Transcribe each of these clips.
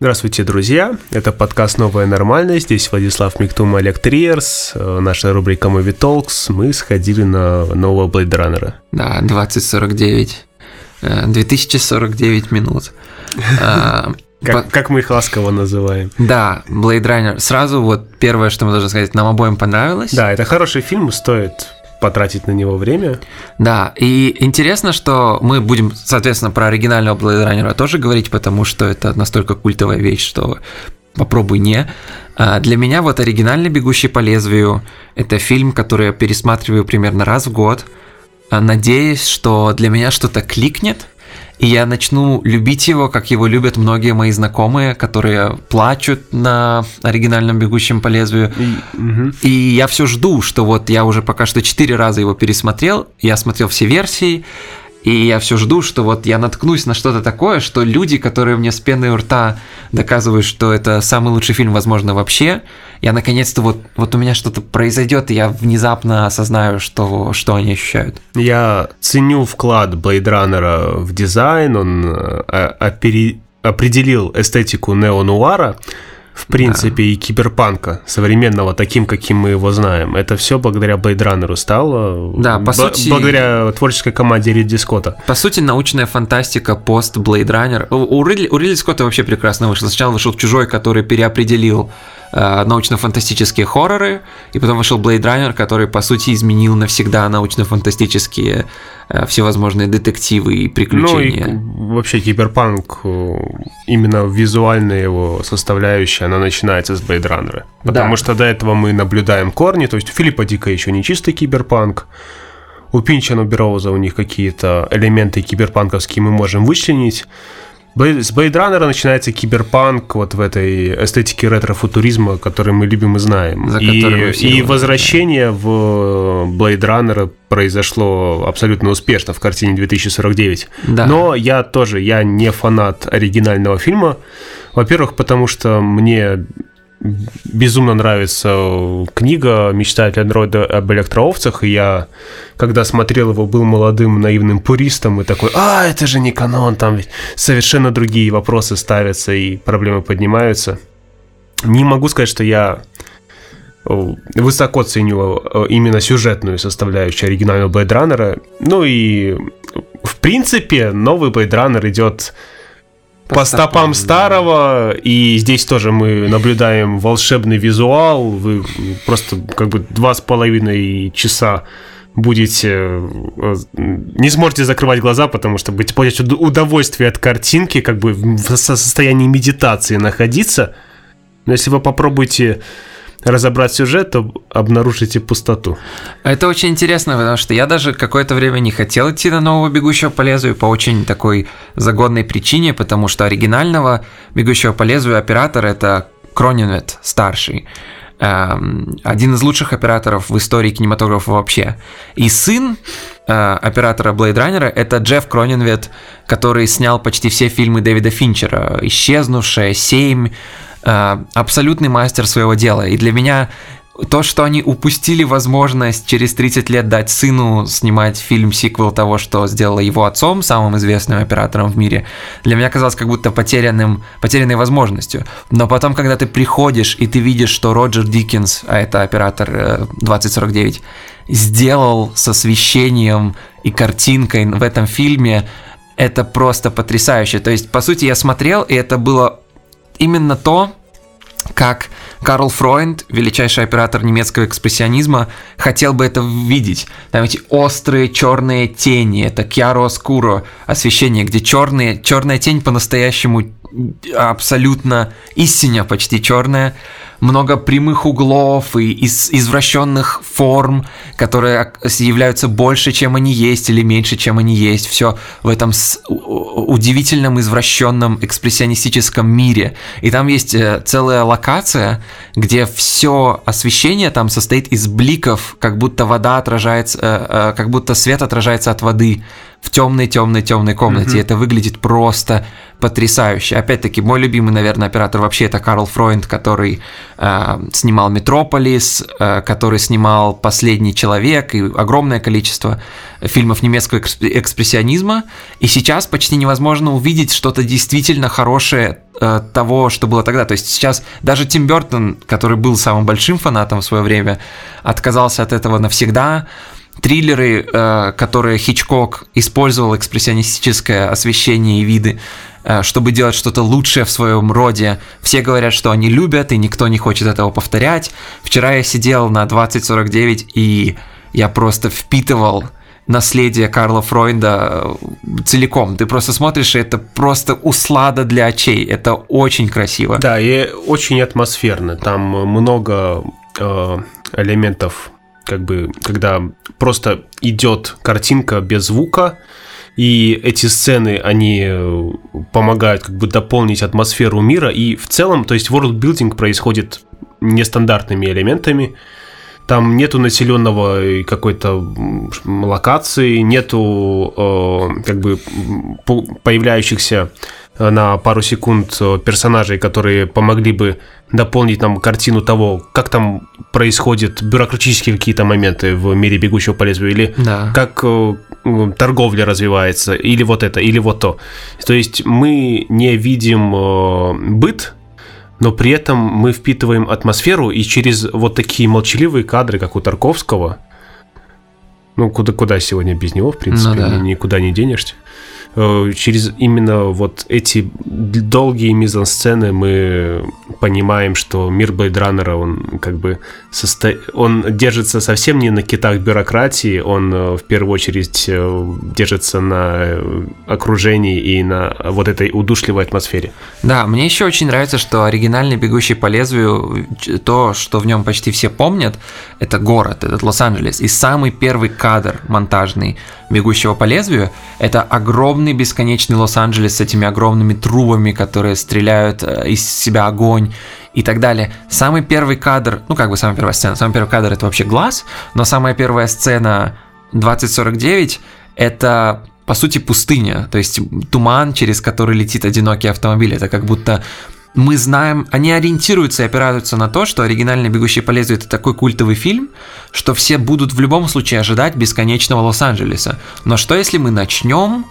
Здравствуйте, друзья! Это подкаст «Новая нормальность». Здесь Владислав Миктум, Олег Триерс. Э, наша рубрика Movie Talks. Мы сходили на нового Blade Runner. Да, 2049. 2049 э, минут. А, как, как мы их ласково называем. Да, Blade Runner. Сразу вот первое, что мы должны сказать, нам обоим понравилось. Да, это хороший фильм, стоит потратить на него время. Да, и интересно, что мы будем, соответственно, про оригинального Blade Runner тоже говорить, потому что это настолько культовая вещь, что попробуй не. А для меня вот оригинальный «Бегущий по лезвию» — это фильм, который я пересматриваю примерно раз в год, надеясь, что для меня что-то кликнет — и я начну любить его, как его любят многие мои знакомые, которые плачут на оригинальном «Бегущем по лезвию». И, угу. и я все жду, что вот я уже пока что четыре раза его пересмотрел, я смотрел все версии, и я все жду, что вот я наткнусь на что-то такое, что люди, которые мне с пеной у рта доказывают, что это самый лучший фильм, возможно, вообще, я наконец-то вот, вот у меня что-то произойдет, и я внезапно осознаю, что, что они ощущают. Я ценю вклад Runner в дизайн, он э, опери... определил эстетику нео-нуара, в принципе, да. и киберпанка современного таким, каким мы его знаем. Это все благодаря Blade Runner стало. Да, по сути... Благодаря творческой команде Ридли Скотта. По сути, научная фантастика пост Blade Runner. У Ридли, у Ридли Скотта вообще прекрасно вышло. Сначала вышел Чужой, который переопределил научно-фантастические хорроры, и потом вышел Blade Runner, который, по сути, изменил навсегда научно-фантастические Э, всевозможные детективы и приключения. Ну и вообще киберпанк, э, именно визуальная его составляющая, она начинается с Blade Runner. Потому да. что до этого мы наблюдаем корни, то есть у Филиппа Дика еще не чистый киберпанк, у Пинчана Бероуза у них какие-то элементы киберпанковские мы можем вычленить. С Runner начинается киберпанк вот в этой эстетике ретро-футуризма, который мы любим и знаем. За и, и возвращение в Blade Runner произошло абсолютно успешно в картине 2049. Да. Но я тоже, я не фанат оригинального фильма. Во-первых, потому что мне безумно нравится книга «Мечтатель андроида об электроовцах», и я, когда смотрел его, был молодым наивным пуристом и такой, а, это же не канон, там ведь совершенно другие вопросы ставятся и проблемы поднимаются. Не могу сказать, что я высоко ценю э, именно сюжетную составляющую оригинального Blade Runner. Ну и, в принципе, новый Blade Runner идет по, стопам старого, и здесь тоже мы наблюдаем волшебный визуал. Вы просто как бы два с половиной часа будете э, не сможете закрывать глаза, потому что будете получать удовольствие от картинки, как бы в состоянии медитации находиться. Но если вы попробуете разобрать сюжет, то обнаружите пустоту. Это очень интересно, потому что я даже какое-то время не хотел идти на нового «Бегущего по лезвию» по очень такой загодной причине, потому что оригинального «Бегущего по лезвию» оператор – это Кронинвет старший эм, один из лучших операторов в истории кинематографа вообще. И сын э, оператора Blade Runner это Джефф Кронинвет, который снял почти все фильмы Дэвида Финчера. «Исчезнувшая», «Семь», абсолютный мастер своего дела. И для меня то, что они упустили возможность через 30 лет дать сыну снимать фильм-сиквел того, что сделала его отцом, самым известным оператором в мире, для меня казалось как будто потерянным, потерянной возможностью. Но потом, когда ты приходишь и ты видишь, что Роджер Диккенс, а это оператор 2049, э, сделал с освещением и картинкой в этом фильме, это просто потрясающе. То есть, по сути, я смотрел, и это было именно то, как Карл Фройнд, величайший оператор немецкого экспрессионизма, хотел бы это видеть. Там эти острые черные тени, это Кьяро Скуро освещение, где черные, черная тень по-настоящему абсолютно истинно почти черная, много прямых углов и из извращенных форм, которые являются больше, чем они есть, или меньше, чем они есть. Все в этом удивительном извращенном экспрессионистическом мире. И там есть э, целая локация, где все освещение там состоит из бликов, как будто вода отражается, э, э, как будто свет отражается от воды в темной, темной, темной комнате. Mm-hmm. Это выглядит просто потрясающе. Опять-таки, мой любимый, наверное, оператор вообще это Карл Фройнд, который э, снимал «Метрополис», э, который снимал «Последний человек» и огромное количество фильмов немецкого экспрессионизма. И сейчас почти невозможно увидеть что-то действительно хорошее э, того, что было тогда. То есть сейчас даже Тим Бертон, который был самым большим фанатом в свое время, отказался от этого навсегда триллеры, э, которые Хичкок использовал экспрессионистическое освещение и виды, чтобы делать что-то лучшее в своем роде. Все говорят, что они любят, и никто не хочет этого повторять. Вчера я сидел на 2049, и я просто впитывал наследие Карла Фройда э, целиком. Ты просто смотришь, и это просто услада для очей. Это очень красиво. Да, и очень атмосферно. Там много э, элементов как бы, когда просто идет картинка без звука, и эти сцены, они э, помогают как бы дополнить атмосферу мира, и в целом, то есть world-building происходит нестандартными элементами, там нету населенного какой-то локации, нету э, как бы появляющихся на пару секунд э, персонажей, которые помогли бы дополнить нам картину того, как там происходят бюрократические какие-то моменты в мире бегущего по лезвию, или да. как э, торговля развивается, или вот это, или вот то. То есть мы не видим э, быт, но при этом мы впитываем атмосферу, и через вот такие молчаливые кадры, как у Тарковского, ну, куда, куда сегодня без него, в принципе, ну, да. никуда не денешься. Э, через именно вот эти долгие мизансцены мы понимаем, что мир Блейдраннера, он как бы состо... он держится совсем не на китах бюрократии, он э, в первую очередь э, держится на окружении и на вот этой удушливой атмосфере. Да, мне еще очень нравится, что оригинальный «Бегущий по лезвию», то, что в нем почти все помнят, это город, этот Лос-Анджелес. И самый первый кадр монтажный «Бегущего по лезвию» — это огромный бесконечный Лос-Анджелес с этими огромными трубами, которые стреляют э, из себя огонь и так далее. Самый первый кадр, ну как бы самая первая сцена, самый первый кадр — это вообще глаз, но самая первая сцена 2049 — это по сути пустыня, то есть туман, через который летит одинокий автомобиль. Это как будто мы знаем, они ориентируются и опираются на то, что оригинальный «Бегущий по лезвию» — это такой культовый фильм, что все будут в любом случае ожидать бесконечного Лос-Анджелеса. Но что если мы начнем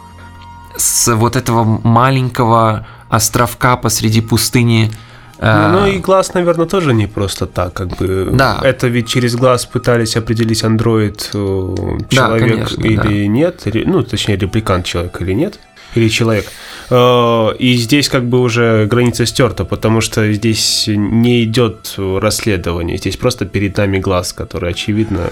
с вот этого маленького островка посреди пустыни ну, ну и глаз, наверное, тоже не просто так, как бы. Да. Это ведь через глаз пытались определить андроид э, человек да, конечно, или да. нет, ну точнее репликант человек или нет, или человек. Э, и здесь как бы уже граница стерта, потому что здесь не идет расследование, здесь просто перед нами глаз, который очевидно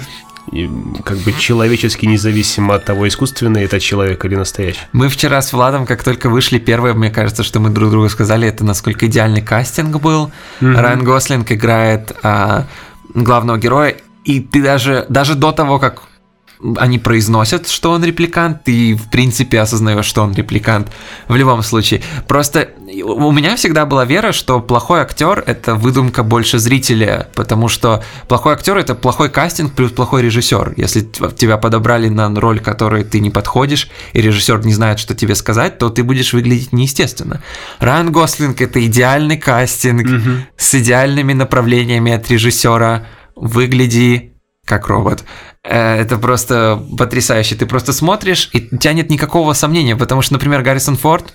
и как бы человечески независимо от того, искусственный это человек или настоящий. Мы вчера с Владом, как только вышли первые, мне кажется, что мы друг другу сказали, это насколько идеальный кастинг был. Mm-hmm. Райан Гослинг играет а, главного героя, и ты даже, даже до того, как они произносят, что он репликант, и в принципе осознаешь, что он репликант в любом случае. Просто у меня всегда была вера, что плохой актер это выдумка больше зрителя, потому что плохой актер это плохой кастинг плюс плохой режиссер. Если тебя подобрали на роль, которой ты не подходишь, и режиссер не знает, что тебе сказать, то ты будешь выглядеть неестественно. Райан Гослинг это идеальный кастинг угу. с идеальными направлениями от режиссера. Выгляди как робот. Э, это просто потрясающе. Ты просто смотришь, и у тебя нет никакого сомнения, потому что, например, Гаррисон Форд,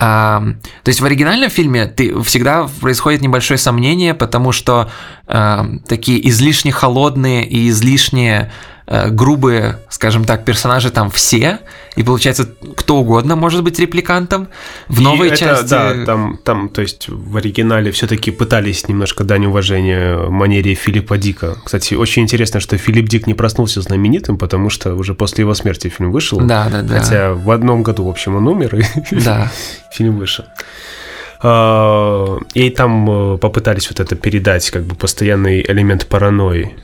а, то есть в оригинальном фильме ты всегда происходит небольшое сомнение, потому что а, такие излишне холодные и излишне Э, грубые, скажем так, персонажи там все, и получается кто угодно может быть репликантом. В новой это, части... Да, там, там, то есть в оригинале все-таки пытались немножко дань уважения манере Филиппа Дика. Кстати, очень интересно, что Филипп Дик не проснулся знаменитым, потому что уже после его смерти фильм вышел. Да, да, да. Хотя в одном году, в общем, он умер, и да. фильм вышел. А, и там э, попытались вот это передать, как бы постоянный элемент паранойи.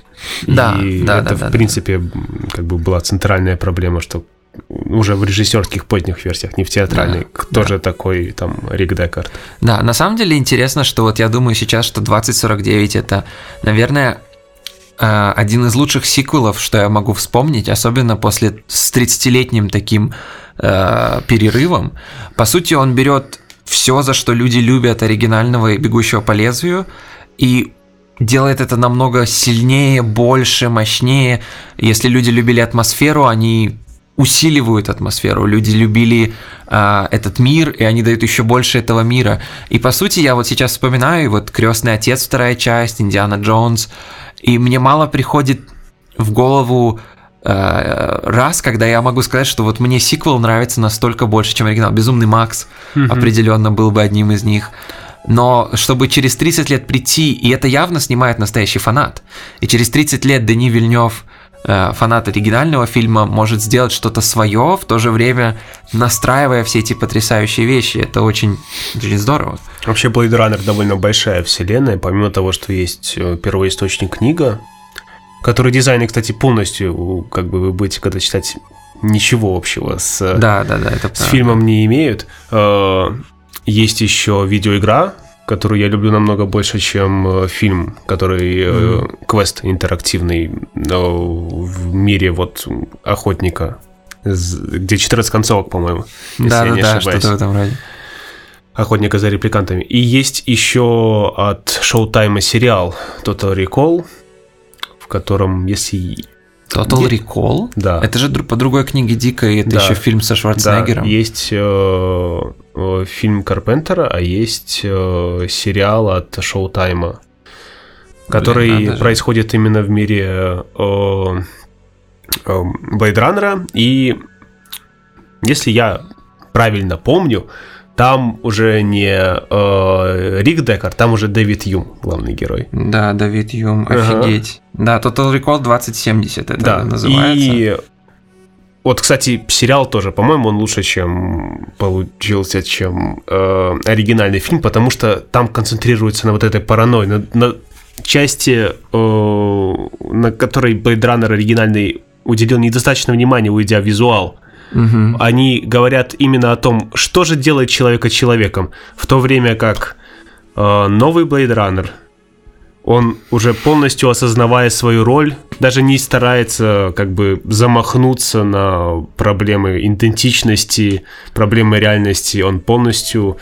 Да, и да, это, да, в принципе, да. как бы была центральная проблема, что уже в режиссерских поздних версиях, не в театральной, да, тоже да. такой там Рик Декард. Да, на самом деле интересно, что вот я думаю сейчас, что 2049 это, наверное, э, один из лучших сиквелов, что я могу вспомнить, особенно после с 30-летним таким э, перерывом. По сути, он берет все, за что люди любят оригинального «Бегущего по лезвию», и делает это намного сильнее, больше, мощнее. Если люди любили атмосферу, они усиливают атмосферу. Люди любили э, этот мир, и они дают еще больше этого мира. И по сути, я вот сейчас вспоминаю, вот Крестный отец, вторая часть, Индиана Джонс, и мне мало приходит в голову э, раз, когда я могу сказать, что вот мне сиквел нравится настолько больше, чем оригинал. Безумный Макс mm-hmm. определенно был бы одним из них. Но чтобы через 30 лет прийти, и это явно снимает настоящий фанат, и через 30 лет Дени Вильнев, э, фанат оригинального фильма, может сделать что-то свое, в то же время настраивая все эти потрясающие вещи. Это очень, очень здорово. Вообще Blade Runner довольно большая вселенная, помимо того, что есть э, первоисточник книга, который дизайн, кстати, полностью, как бы вы будете когда читать, ничего общего с, да, да, да, это с фильмом не имеют. Э, есть еще видеоигра, которую я люблю намного больше, чем э, фильм, который mm-hmm. квест интерактивный в мире вот охотника, где 14 концовок, по-моему. Да, да, да, что-то в этом роде. Охотника за репликантами. И есть еще от Showtime сериал Total Recall, в котором, если Total Recall? Да. Это же по другой книге Дика, и это да. еще фильм со Шварценеггером. Да. Есть э, э, фильм Карпентера, а есть э, сериал от Шоутайма, который Блин, происходит именно в мире э, э, Блейдраннера. И если я правильно помню, там уже не э, Рик Декар, там уже Дэвид Юм, главный герой. Да, Дэвид Юм, офигеть. Ага. Да, Total Recall 2070 это да. называется. И вот, кстати, сериал тоже, по-моему, он лучше, чем получился, чем э, оригинальный фильм, потому что там концентрируется на вот этой паранойи, на, на части, э, на которой Blade Runner оригинальный уделил недостаточно внимания, уйдя в визуал. Угу. Они говорят именно о том, что же делает человека человеком, в то время как э, новый Blade Runner, он уже полностью осознавая свою роль, даже не старается как бы замахнуться на проблемы идентичности, проблемы реальности, он полностью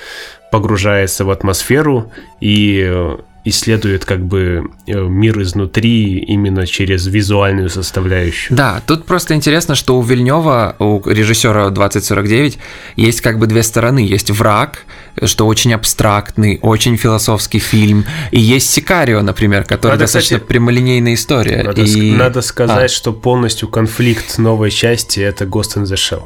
погружается в атмосферу и э, исследует как бы э, мир изнутри именно через визуальную составляющую. Да, тут просто интересно, что у Вильнева, у режиссера 2049, есть как бы две стороны. Есть враг, что очень абстрактный, очень философский фильм, и есть Сикарио, например, который надо, достаточно кстати, прямолинейная история. Надо, и... надо сказать, а. что полностью конфликт новой части это Ghost in the Shell.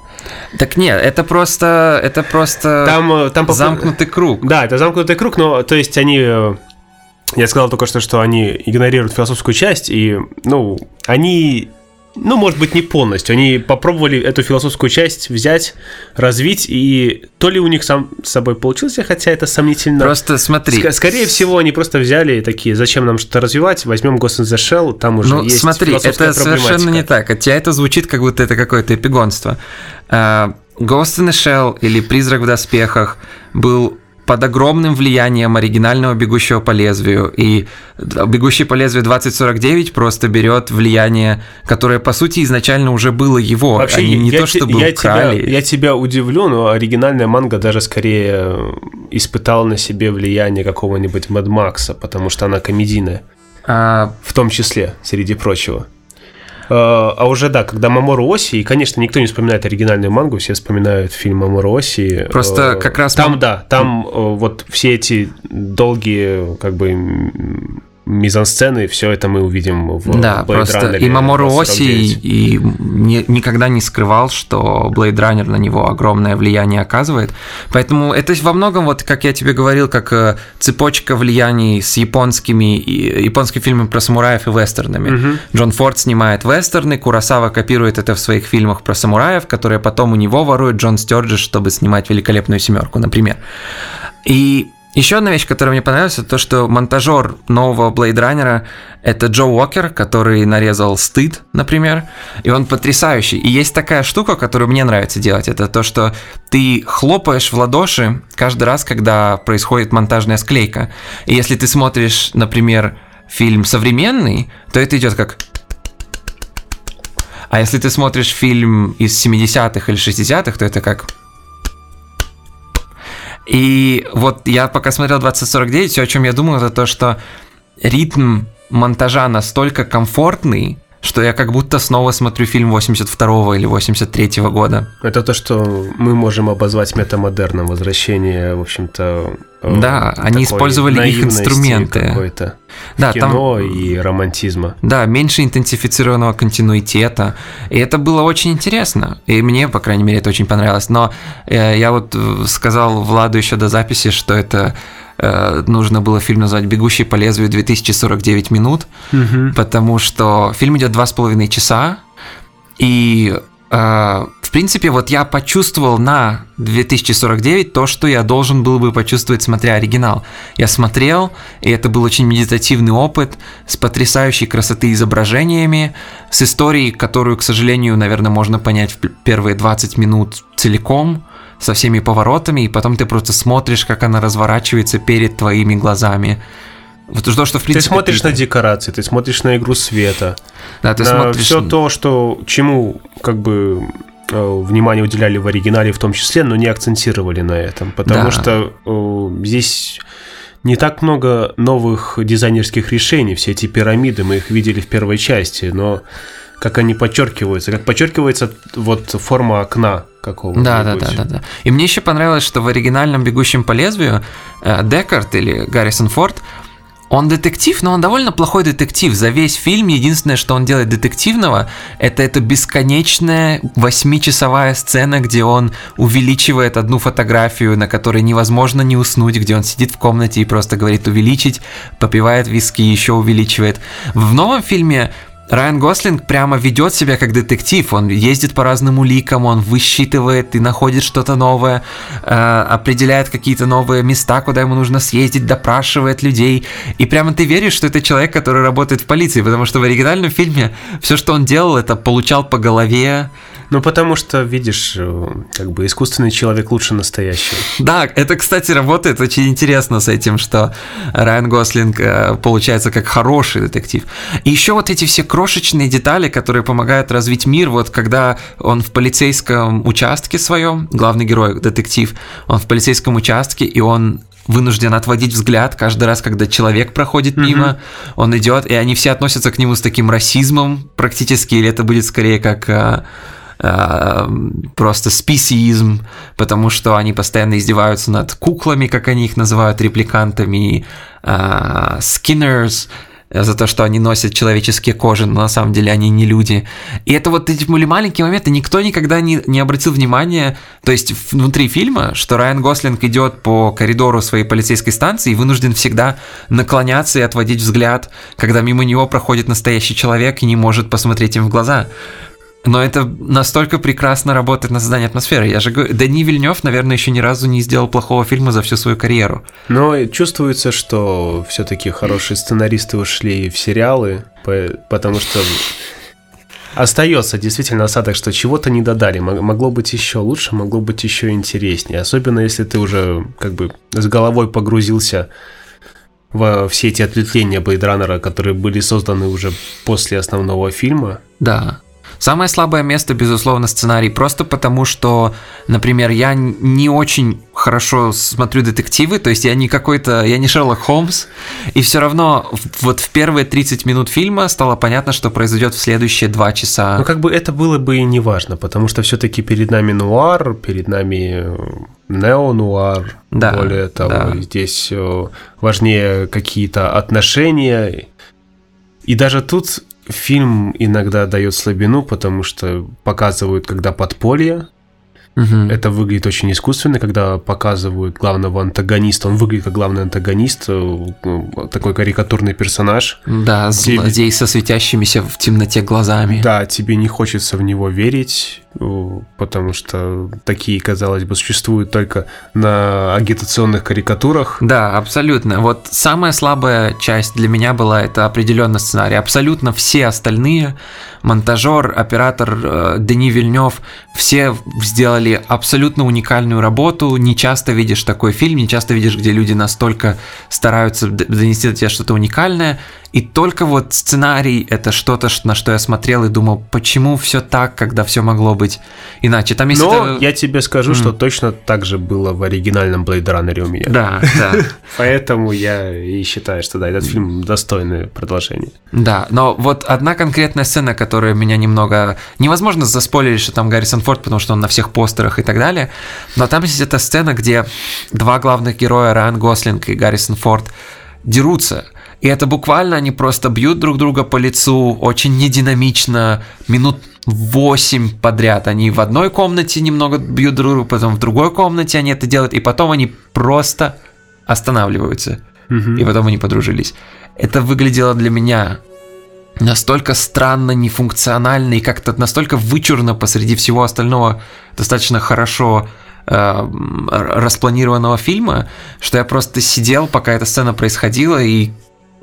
Так нет, это просто, это просто там, э, там замкнутый круг. Да, это замкнутый круг, но то есть они э, я сказал только что, что они игнорируют философскую часть, и, ну, они, ну, может быть, не полностью. Они попробовали эту философскую часть взять, развить, и то ли у них сам с собой получилось, хотя это сомнительно. Просто смотри. Ск- скорее всего, они просто взяли такие, зачем нам что-то развивать, возьмем Ghost in the Shell, там уже ну, есть смотри, это совершенно не так. От тебя это звучит, как будто это какое-то эпигонство. Uh, Ghost in the Shell или Призрак в доспехах был под огромным влиянием оригинального «Бегущего по лезвию». И «Бегущий по лезвию 2049» просто берет влияние, которое, по сути, изначально уже было его. Вообще, Они не я то, чтобы я украли. Тебя, я тебя удивлю, но оригинальная манга даже скорее испытала на себе влияние какого-нибудь Мэд Макса, потому что она комедийная. А... В том числе, среди прочего. А, а уже, да, когда Мамору Оси, и, конечно, никто не вспоминает оригинальную мангу, все вспоминают фильм Мамору Оси. Просто э, как раз... Там, да, там э, вот все эти долгие, как бы, мизансцены, все это мы увидим в Да, Blade просто Runner и Мамору Оси и, и не, никогда не скрывал, что Blade Runner на него огромное влияние оказывает. Поэтому это во многом, вот как я тебе говорил, как э, цепочка влияний с японскими, японскими фильмами про самураев и вестернами. Угу. Джон Форд снимает вестерны, Курасава копирует это в своих фильмах про самураев, которые потом у него ворует Джон Стёрджи, чтобы снимать «Великолепную семерку», например. И еще одна вещь, которая мне понравилась, это то, что монтажер нового Blade Runner это Джо Уокер, который нарезал «Стыд», например, и он потрясающий. И есть такая штука, которую мне нравится делать, это то, что ты хлопаешь в ладоши каждый раз, когда происходит монтажная склейка. И если ты смотришь, например, фильм современный, то это идет как А если ты смотришь фильм из 70-х или 60-х, то это как... И вот я пока смотрел 2049, все, о чем я думал, это то, что ритм монтажа настолько комфортный, что я как будто снова смотрю фильм 82 или 83 года. Это то, что мы можем обозвать метамодерном, возвращение, в общем-то... Э, да, они использовали их инструменты. Да, кино там, и романтизма. Да, меньше интенсифицированного континуитета. И это было очень интересно. И мне, по крайней мере, это очень понравилось. Но э, я вот э, сказал Владу еще до записи, что это нужно было фильм назвать «Бегущий по лезвию 2049 минут», угу. потому что фильм идет два с половиной часа, и э, в принципе, вот я почувствовал на 2049 то, что я должен был бы почувствовать, смотря оригинал. Я смотрел, и это был очень медитативный опыт с потрясающей красоты изображениями, с историей, которую, к сожалению, наверное, можно понять в первые 20 минут целиком – со всеми поворотами, и потом ты просто смотришь, как она разворачивается перед твоими глазами. Вот то, что в принципе. Ты смотришь ты... на декорации, ты смотришь на игру света, да, ты на смотришь... все то, что чему как бы э, внимание уделяли в оригинале в том числе, но не акцентировали на этом, потому да. что э, здесь не так много новых дизайнерских решений, все эти пирамиды мы их видели в первой части, но как они подчеркиваются, как подчеркивается вот форма окна какого-то. Да, да, да, да, да. И мне еще понравилось, что в оригинальном «Бегущем по лезвию» э, Декарт или Гаррисон Форд он детектив, но он довольно плохой детектив. За весь фильм единственное, что он делает детективного, это эта бесконечная восьмичасовая сцена, где он увеличивает одну фотографию, на которой невозможно не уснуть, где он сидит в комнате и просто говорит увеличить, попивает виски еще увеличивает. В новом фильме Райан Гослинг прямо ведет себя как детектив. Он ездит по разным уликам, он высчитывает и находит что-то новое, э, определяет какие-то новые места, куда ему нужно съездить, допрашивает людей. И прямо ты веришь, что это человек, который работает в полиции, потому что в оригинальном фильме все, что он делал, это получал по голове, ну, потому что, видишь, э, как бы искусственный человек лучше настоящего. Да, это, кстати, работает очень интересно с этим, что Райан Гослинг э, получается как хороший детектив. И еще вот эти все крошечные детали, которые помогают развить мир, вот когда он в полицейском участке своем, главный герой, детектив, он в полицейском участке, и он вынужден отводить взгляд каждый раз, когда человек проходит мимо, mm-hmm. он идет, и они все относятся к нему с таким расизмом практически, или это будет скорее как а, Э, просто спесиизм, потому что они постоянно издеваются над куклами, как они их называют, репликантами, э, скиннерс, за то, что они носят человеческие кожи, но на самом деле они не люди. И это вот эти были маленькие моменты, никто никогда не, не обратил внимания, то есть внутри фильма, что Райан Гослинг идет по коридору своей полицейской станции и вынужден всегда наклоняться и отводить взгляд, когда мимо него проходит настоящий человек и не может посмотреть им в глаза. Но это настолько прекрасно работает на создание атмосферы. Я же говорю, Дани Вильнев, наверное, еще ни разу не сделал плохого фильма за всю свою карьеру. Но чувствуется, что все-таки хорошие сценаристы ушли в сериалы, потому что остается действительно осадок, что чего-то не додали. Могло быть еще лучше, могло быть еще интереснее. Особенно если ты уже как бы с головой погрузился во все эти ответвления Блейдранера, которые были созданы уже после основного фильма. Да. Самое слабое место, безусловно, сценарий, просто потому что, например, я не очень хорошо смотрю детективы, то есть я не какой-то, я не Шерлок Холмс, и все равно вот в первые 30 минут фильма стало понятно, что произойдет в следующие два часа. Ну, как бы это было бы и не важно, потому что все-таки перед нами нуар, перед нами э, нео-нуар, да, более того, да. здесь э, важнее какие-то отношения, и даже тут фильм иногда дает слабину, потому что показывают, когда подполье, Угу. Это выглядит очень искусственно, когда показывают главного антагониста. Он выглядит как главный антагонист, э, ну, такой карикатурный персонаж. Да, злодей со светящимися в темноте глазами. Да, тебе не хочется в него верить, потому что такие, казалось бы, существуют только на агитационных карикатурах. Да, абсолютно. Вот самая слабая часть для меня была это определенно сценарий. Абсолютно все остальные монтажер, оператор э, Дени Вильнев, все сделали абсолютно уникальную работу. Не часто видишь такой фильм, не часто видишь, где люди настолько стараются донести до тебя что-то уникальное. И только вот сценарий это что-то, на что я смотрел и думал, почему все так, когда все могло быть иначе. Там есть Но это... я тебе скажу, mm. что точно так же было в оригинальном Blade Runner у меня. Да, да. Поэтому я и считаю, что да, этот фильм достойное продолжение. Да, но вот одна конкретная сцена, которая меня немного... Невозможно заспойлерить, что там Гаррисон Форд, потому что он на всех постерах и так далее. Но там есть эта сцена, где два главных героя, Райан Гослинг и Гаррисон Форд, дерутся. И это буквально они просто бьют друг друга по лицу, очень нединамично, минут восемь подряд. Они в одной комнате немного бьют друг друга, потом в другой комнате они это делают, и потом они просто останавливаются. И потом они подружились. Это выглядело для меня настолько странно, нефункционально и как-то настолько вычурно посреди всего остального достаточно хорошо э, распланированного фильма, что я просто сидел, пока эта сцена происходила, и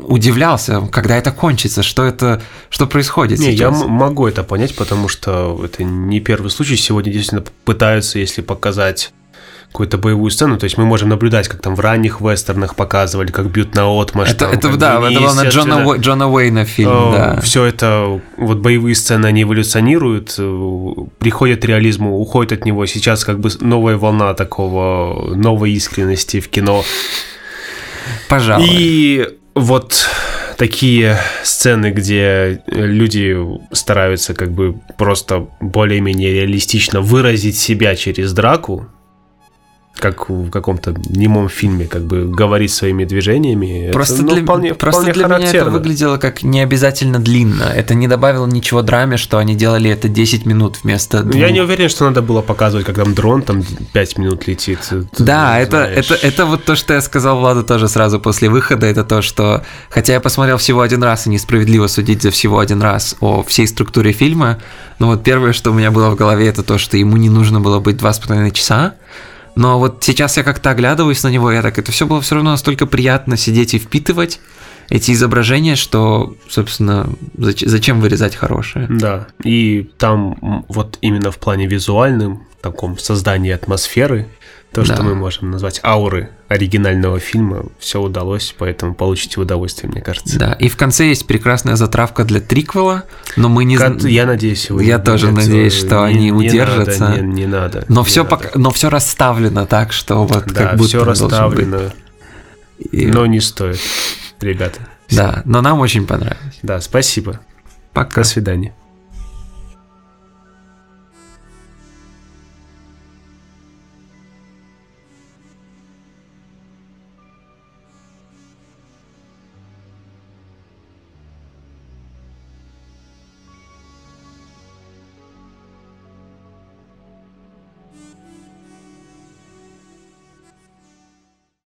удивлялся, когда это кончится, что это, что происходит не, сейчас. Я могу это понять, потому что это не первый случай. Сегодня действительно пытаются, если показать какую-то боевую сцену, то есть мы можем наблюдать, как там в ранних вестернах показывали, как бьют на отмаш. Это, там, это да, это было на Джона, Джона Уэйна фильм, э, да. Все это, вот боевые сцены, они эволюционируют, э, приходят к реализму, уходят от него. Сейчас как бы новая волна такого, новой искренности в кино. Пожалуй. И вот такие сцены, где люди стараются как бы просто более-менее реалистично выразить себя через драку, как в каком-то немом фильме, как бы говорить своими движениями. Просто это, ну, для, вполне, просто вполне для меня это выглядело как не обязательно длинно. Это не добавило ничего драме, что они делали это 10 минут вместо двух. Я не уверен, что надо было показывать, как там дрон там 5 минут летит. Да, это, это, это вот то, что я сказал Владу тоже сразу после выхода, это то, что хотя я посмотрел всего один раз, и несправедливо судить за всего один раз о всей структуре фильма, но вот первое, что у меня было в голове, это то, что ему не нужно было быть два с половиной часа, но вот сейчас я как-то оглядываюсь на него, я так, это все было все равно настолько приятно сидеть и впитывать эти изображения, что, собственно, зачем вырезать хорошее? Да, и там вот именно в плане визуальным, таком создании атмосферы, то, да. что мы можем назвать ауры оригинального фильма, все удалось, поэтому получите удовольствие, мне кажется. Да, и в конце есть прекрасная затравка для триквела, но мы не знаем. Я надеюсь, вы Я тоже надеюсь, что не, они не удержатся. Надо, не, не надо. Но не все надо. пока, но все расставлено так, что вот да, как будто все расставлено. И... Но не стоит, ребята. Да, но нам очень понравилось. Да, спасибо. Пока. До свидания.